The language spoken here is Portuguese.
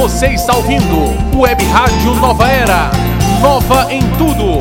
Você está ouvindo Web Rádio Nova Era. Nova em tudo